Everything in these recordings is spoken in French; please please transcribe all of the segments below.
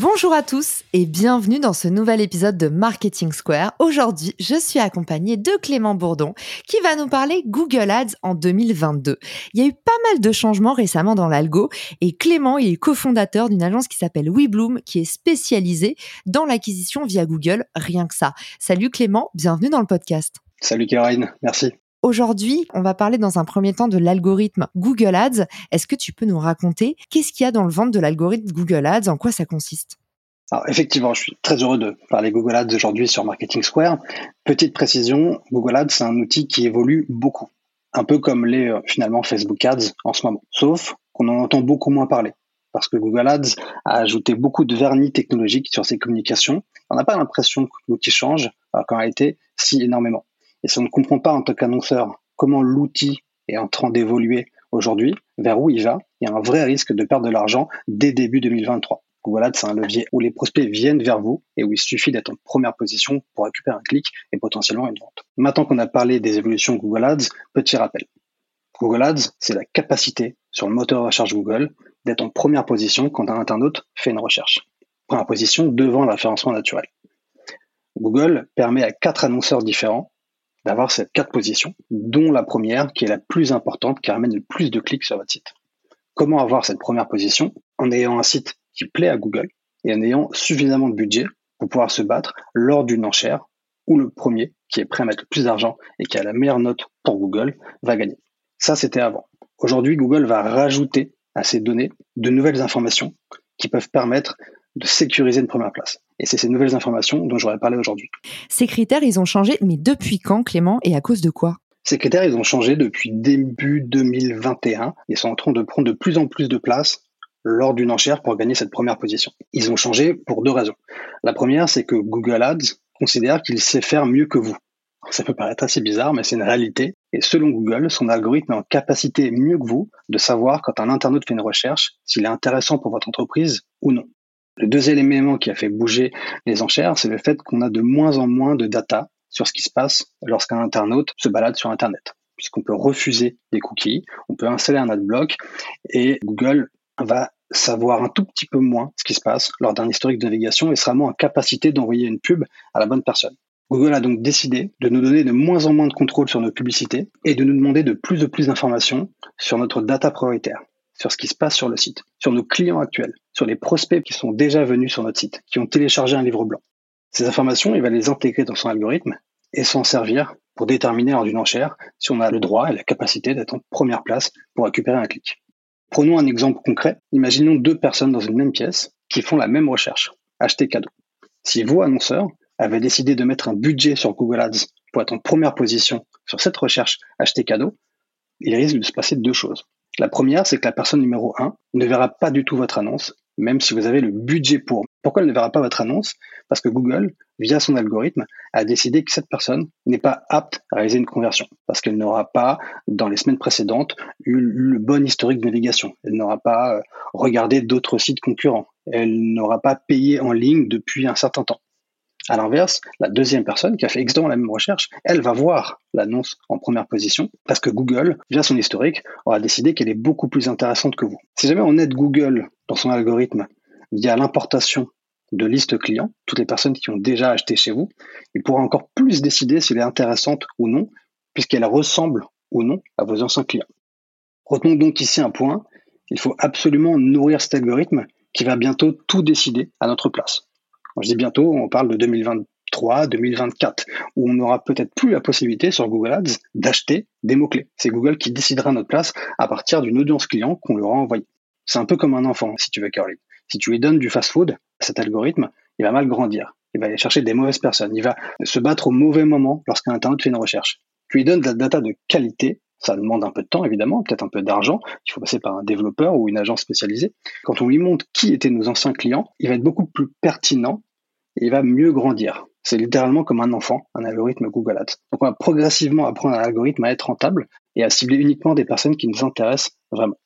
Bonjour à tous et bienvenue dans ce nouvel épisode de Marketing Square. Aujourd'hui, je suis accompagnée de Clément Bourdon qui va nous parler Google Ads en 2022. Il y a eu pas mal de changements récemment dans l'algo et Clément est cofondateur d'une agence qui s'appelle WeBloom qui est spécialisée dans l'acquisition via Google, rien que ça. Salut Clément, bienvenue dans le podcast. Salut Caroline, merci. Aujourd'hui, on va parler dans un premier temps de l'algorithme Google Ads. Est-ce que tu peux nous raconter qu'est-ce qu'il y a dans le ventre de l'algorithme Google Ads? En quoi ça consiste? Alors effectivement, je suis très heureux de parler Google Ads aujourd'hui sur Marketing Square. Petite précision, Google Ads, c'est un outil qui évolue beaucoup, un peu comme les euh, finalement Facebook Ads en ce moment, sauf qu'on en entend beaucoup moins parler parce que Google Ads a ajouté beaucoup de vernis technologique sur ses communications. On n'a pas l'impression que l'outil change, alors qu'en réalité, si énormément. Et si on ne comprend pas en tant qu'annonceur comment l'outil est en train d'évoluer aujourd'hui, vers où il va, il y a un vrai risque de perdre de l'argent dès début 2023. Google Ads, c'est un levier où les prospects viennent vers vous et où il suffit d'être en première position pour récupérer un clic et potentiellement une vente. Maintenant qu'on a parlé des évolutions Google Ads, petit rappel. Google Ads, c'est la capacité sur le moteur de recherche Google d'être en première position quand un internaute fait une recherche. Première position devant le référencement naturel. Google permet à quatre annonceurs différents d'avoir ces quatre positions, dont la première qui est la plus importante, qui ramène le plus de clics sur votre site. Comment avoir cette première position? En ayant un site qui plaît à Google et en ayant suffisamment de budget pour pouvoir se battre lors d'une enchère où le premier qui est prêt à mettre le plus d'argent et qui a la meilleure note pour Google va gagner. Ça, c'était avant. Aujourd'hui, Google va rajouter à ces données de nouvelles informations qui peuvent permettre de sécuriser une première place. Et c'est ces nouvelles informations dont j'aurais parlé aujourd'hui. Ces critères, ils ont changé, mais depuis quand, Clément, et à cause de quoi? Ces critères, ils ont changé depuis début 2021 et sont en train de prendre de plus en plus de place lors d'une enchère pour gagner cette première position. Ils ont changé pour deux raisons. La première, c'est que Google Ads considère qu'il sait faire mieux que vous. Ça peut paraître assez bizarre, mais c'est une réalité. Et selon Google, son algorithme est en capacité mieux que vous de savoir quand un internaute fait une recherche s'il est intéressant pour votre entreprise ou non. Le deuxième élément qui a fait bouger les enchères, c'est le fait qu'on a de moins en moins de data sur ce qui se passe lorsqu'un internaute se balade sur Internet. Puisqu'on peut refuser des cookies, on peut installer un adblock et Google va savoir un tout petit peu moins ce qui se passe lors d'un historique de navigation et sera moins en capacité d'envoyer une pub à la bonne personne. Google a donc décidé de nous donner de moins en moins de contrôle sur nos publicités et de nous demander de plus en plus d'informations sur notre data prioritaire, sur ce qui se passe sur le site, sur nos clients actuels, sur les prospects qui sont déjà venus sur notre site, qui ont téléchargé un livre blanc. Ces informations, il va les intégrer dans son algorithme et s'en servir pour déterminer lors d'une enchère si on a le droit et la capacité d'être en première place pour récupérer un clic. Prenons un exemple concret. Imaginons deux personnes dans une même pièce qui font la même recherche. Acheter cadeau. Si vous, annonceur, avez décidé de mettre un budget sur Google Ads pour être en première position sur cette recherche acheter cadeau, il risque de se passer deux choses. La première, c'est que la personne numéro 1 ne verra pas du tout votre annonce, même si vous avez le budget pour. Pourquoi elle ne verra pas votre annonce? Parce que Google, via son algorithme, a décidé que cette personne n'est pas apte à réaliser une conversion, parce qu'elle n'aura pas, dans les semaines précédentes, eu le bon historique de navigation. Elle n'aura pas euh, regardé d'autres sites concurrents. Elle n'aura pas payé en ligne depuis un certain temps. À l'inverse, la deuxième personne qui a fait exactement la même recherche, elle va voir l'annonce en première position parce que Google, via son historique, aura décidé qu'elle est beaucoup plus intéressante que vous. Si jamais on aide Google dans son algorithme via l'importation de listes clients, toutes les personnes qui ont déjà acheté chez vous, il pourra encore plus décider s'il est intéressante ou non, puisqu'elle ressemble ou non à vos anciens clients. Retenons donc ici un point, il faut absolument nourrir cet algorithme qui va bientôt tout décider à notre place. Quand je dis bientôt, on parle de 2023, 2024, où on n'aura peut-être plus la possibilité sur Google Ads d'acheter des mots-clés. C'est Google qui décidera notre place à partir d'une audience client qu'on leur a envoyée. C'est un peu comme un enfant, si tu veux, Caroline. Si tu lui donnes du fast-food, cet algorithme, il va mal grandir. Il va aller chercher des mauvaises personnes. Il va se battre au mauvais moment lorsqu'un internaute fait une recherche. Tu lui donnes de la data de qualité. Ça demande un peu de temps, évidemment, peut-être un peu d'argent. Il faut passer par un développeur ou une agence spécialisée. Quand on lui montre qui étaient nos anciens clients, il va être beaucoup plus pertinent et il va mieux grandir. C'est littéralement comme un enfant, un algorithme Google Ads. Donc on va progressivement apprendre à l'algorithme à être rentable et à cibler uniquement des personnes qui nous intéressent vraiment.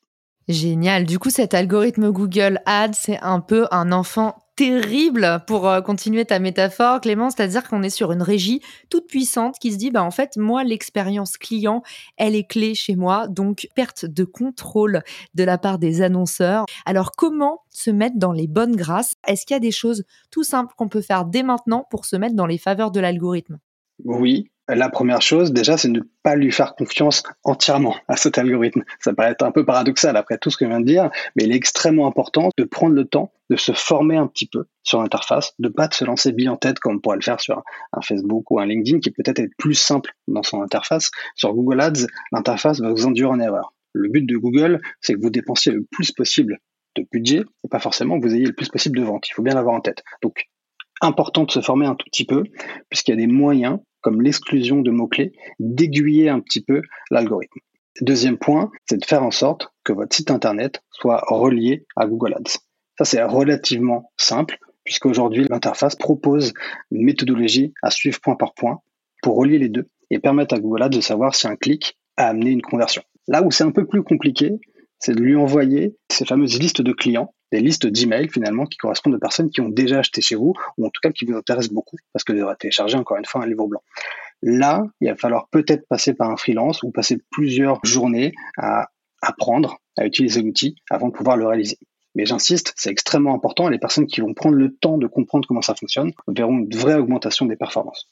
Génial. Du coup, cet algorithme Google Ads, c'est un peu un enfant terrible pour euh, continuer ta métaphore, Clément, c'est-à-dire qu'on est sur une régie toute puissante qui se dit, bah en fait, moi, l'expérience client, elle est clé chez moi, donc perte de contrôle de la part des annonceurs. Alors, comment se mettre dans les bonnes grâces? Est-ce qu'il y a des choses tout simples qu'on peut faire dès maintenant pour se mettre dans les faveurs de l'algorithme? Oui, la première chose, déjà, c'est ne pas lui faire confiance entièrement à cet algorithme. Ça paraît être un peu paradoxal après tout ce que je viens de dire, mais il est extrêmement important de prendre le temps de se former un petit peu sur l'interface, de pas se lancer bien en tête comme on pourrait le faire sur un Facebook ou un LinkedIn qui peut-être être plus simple dans son interface. Sur Google Ads, l'interface va vous induire en erreur. Le but de Google, c'est que vous dépensiez le plus possible de budget et pas forcément que vous ayez le plus possible de vente. Il faut bien l'avoir en tête. Donc, important de se former un tout petit peu, puisqu'il y a des moyens comme l'exclusion de mots-clés, d'aiguiller un petit peu l'algorithme. Deuxième point, c'est de faire en sorte que votre site internet soit relié à Google Ads. Ça, c'est relativement simple, puisqu'aujourd'hui, l'interface propose une méthodologie à suivre point par point pour relier les deux et permettre à Google Ads de savoir si un clic a amené une conversion. Là où c'est un peu plus compliqué, c'est de lui envoyer ces fameuses listes de clients des listes d'emails finalement qui correspondent aux personnes qui ont déjà acheté chez vous ou en tout cas qui vous intéressent beaucoup parce que vous aurez téléchargé encore une fois un livre blanc. Là, il va falloir peut-être passer par un freelance ou passer plusieurs journées à apprendre à utiliser l'outil avant de pouvoir le réaliser. Mais j'insiste, c'est extrêmement important et les personnes qui vont prendre le temps de comprendre comment ça fonctionne verront une vraie augmentation des performances.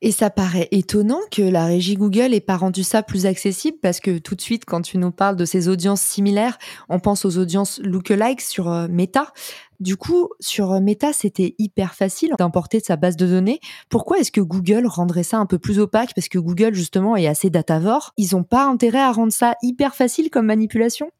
Et ça paraît étonnant que la régie Google ait pas rendu ça plus accessible parce que tout de suite, quand tu nous parles de ces audiences similaires, on pense aux audiences lookalike sur euh, Meta. Du coup, sur euh, Meta, c'était hyper facile d'importer de sa base de données. Pourquoi est-ce que Google rendrait ça un peu plus opaque? Parce que Google, justement, est assez datavore. Ils n'ont pas intérêt à rendre ça hyper facile comme manipulation?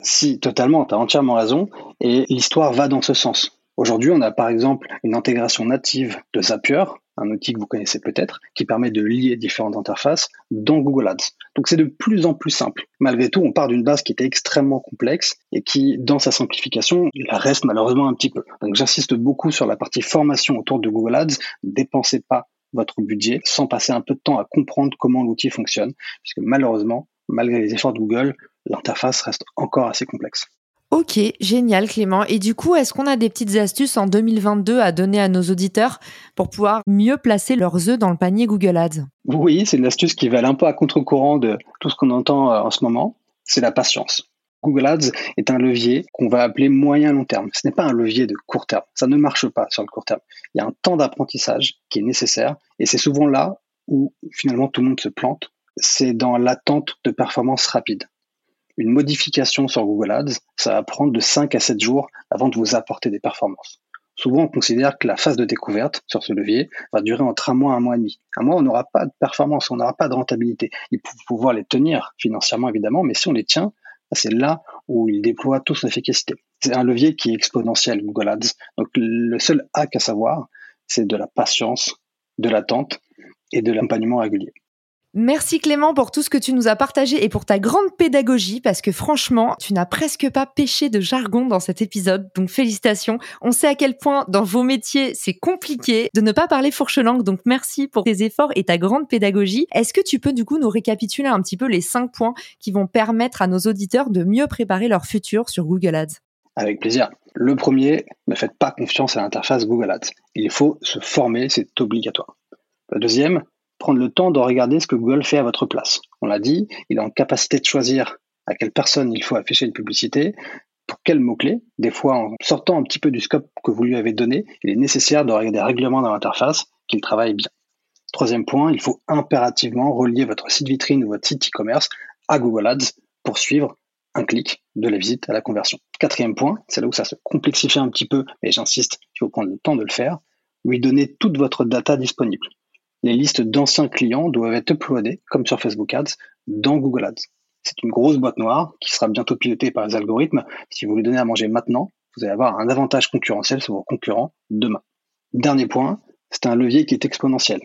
Si, totalement, tu as entièrement raison. Et l'histoire va dans ce sens. Aujourd'hui, on a par exemple une intégration native de Zapier, un outil que vous connaissez peut-être, qui permet de lier différentes interfaces dans Google Ads. Donc c'est de plus en plus simple. Malgré tout, on part d'une base qui était extrêmement complexe et qui, dans sa simplification, la reste malheureusement un petit peu. Donc j'insiste beaucoup sur la partie formation autour de Google Ads. Dépensez pas votre budget sans passer un peu de temps à comprendre comment l'outil fonctionne, puisque malheureusement, malgré les efforts de Google, l'interface reste encore assez complexe. Ok, génial Clément. Et du coup, est-ce qu'on a des petites astuces en 2022 à donner à nos auditeurs pour pouvoir mieux placer leurs œufs dans le panier Google Ads? Oui, c'est une astuce qui va un peu à contre-courant de tout ce qu'on entend euh, en ce moment. C'est la patience. Google Ads est un levier qu'on va appeler moyen-long terme. Ce n'est pas un levier de court terme. Ça ne marche pas sur le court terme. Il y a un temps d'apprentissage qui est nécessaire et c'est souvent là où finalement tout le monde se plante. C'est dans l'attente de performances rapides une modification sur Google Ads, ça va prendre de 5 à 7 jours avant de vous apporter des performances. Souvent, on considère que la phase de découverte sur ce levier va durer entre un mois et un mois et demi. Un mois, on n'aura pas de performance, on n'aura pas de rentabilité. Il faut pouvoir les tenir financièrement, évidemment, mais si on les tient, c'est là où il déploie toute son efficacité. C'est un levier qui est exponentiel, Google Ads. Donc, le seul hack à savoir, c'est de la patience, de l'attente et de l'accompagnement régulier. Merci Clément pour tout ce que tu nous as partagé et pour ta grande pédagogie parce que franchement, tu n'as presque pas pêché de jargon dans cet épisode. Donc félicitations. On sait à quel point dans vos métiers, c'est compliqué de ne pas parler fourche langue. Donc merci pour tes efforts et ta grande pédagogie. Est-ce que tu peux du coup nous récapituler un petit peu les cinq points qui vont permettre à nos auditeurs de mieux préparer leur futur sur Google Ads? Avec plaisir. Le premier, ne faites pas confiance à l'interface Google Ads. Il faut se former, c'est obligatoire. Le deuxième, prendre le temps de regarder ce que Google fait à votre place. On l'a dit, il est en capacité de choisir à quelle personne il faut afficher une publicité, pour quels mots-clés. Des fois, en sortant un petit peu du scope que vous lui avez donné, il est nécessaire de regarder règlements dans l'interface, qu'il travaille bien. Troisième point, il faut impérativement relier votre site vitrine ou votre site e-commerce à Google Ads pour suivre un clic de la visite à la conversion. Quatrième point, c'est là où ça se complexifie un petit peu, mais j'insiste, il faut prendre le temps de le faire, lui donner toute votre data disponible les listes d'anciens clients doivent être uploadées, comme sur Facebook Ads, dans Google Ads. C'est une grosse boîte noire qui sera bientôt pilotée par les algorithmes. Si vous lui donnez à manger maintenant, vous allez avoir un avantage concurrentiel sur vos concurrents demain. Dernier point, c'est un levier qui est exponentiel,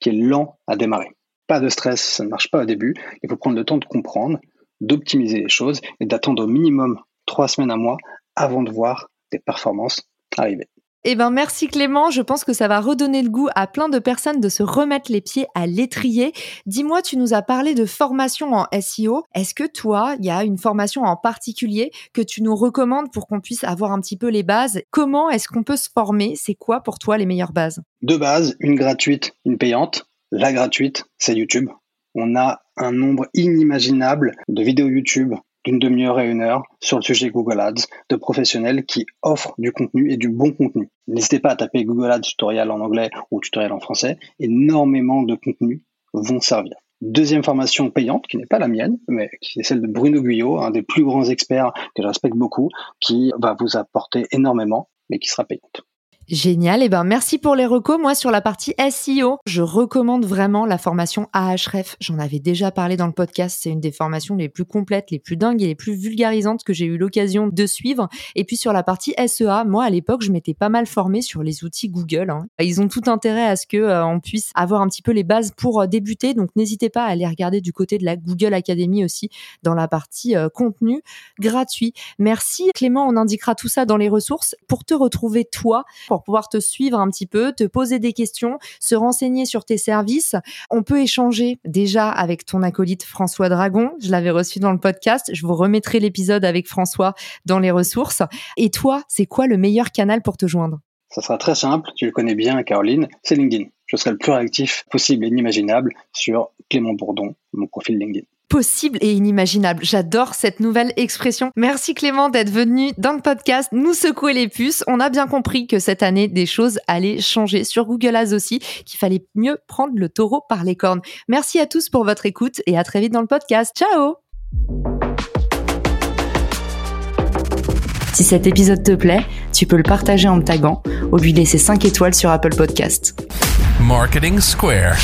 qui est lent à démarrer. Pas de stress, ça ne marche pas au début. Il faut prendre le temps de comprendre, d'optimiser les choses et d'attendre au minimum trois semaines à mois avant de voir des performances arriver. Eh ben merci Clément, je pense que ça va redonner le goût à plein de personnes de se remettre les pieds à l'étrier. Dis-moi, tu nous as parlé de formation en SEO. Est-ce que toi, il y a une formation en particulier que tu nous recommandes pour qu'on puisse avoir un petit peu les bases? Comment est-ce qu'on peut se former? C'est quoi pour toi les meilleures bases? Deux bases, une gratuite, une payante. La gratuite, c'est YouTube. On a un nombre inimaginable de vidéos YouTube d'une demi-heure à une heure sur le sujet Google Ads de professionnels qui offrent du contenu et du bon contenu. N'hésitez pas à taper Google Ads tutoriel en anglais ou tutoriel en français. Énormément de contenus vont servir. Deuxième formation payante, qui n'est pas la mienne, mais qui est celle de Bruno Guyot, un des plus grands experts que je respecte beaucoup, qui va vous apporter énormément, mais qui sera payante. Génial. Eh ben, merci pour les recos. Moi, sur la partie SEO, je recommande vraiment la formation Ahref. J'en avais déjà parlé dans le podcast. C'est une des formations les plus complètes, les plus dingues et les plus vulgarisantes que j'ai eu l'occasion de suivre. Et puis, sur la partie SEA, moi, à l'époque, je m'étais pas mal formée sur les outils Google. Hein. Ils ont tout intérêt à ce que euh, on puisse avoir un petit peu les bases pour euh, débuter. Donc, n'hésitez pas à aller regarder du côté de la Google Academy aussi dans la partie euh, contenu gratuit. Merci Clément. On indiquera tout ça dans les ressources pour te retrouver toi pouvoir te suivre un petit peu, te poser des questions, se renseigner sur tes services. On peut échanger déjà avec ton acolyte François Dragon. Je l'avais reçu dans le podcast. Je vous remettrai l'épisode avec François dans les ressources. Et toi, c'est quoi le meilleur canal pour te joindre? Ça sera très simple. Tu le connais bien, Caroline. C'est LinkedIn. Je serai le plus réactif possible et inimaginable sur Clément Bourdon, mon profil LinkedIn possible et inimaginable. J'adore cette nouvelle expression. Merci Clément d'être venu dans le podcast nous secouer les puces. On a bien compris que cette année, des choses allaient changer sur Google Ads aussi, qu'il fallait mieux prendre le taureau par les cornes. Merci à tous pour votre écoute et à très vite dans le podcast. Ciao Si cet épisode te plaît, tu peux le partager en me taguant ou lui laisser 5 étoiles sur Apple Podcast. Marketing Square.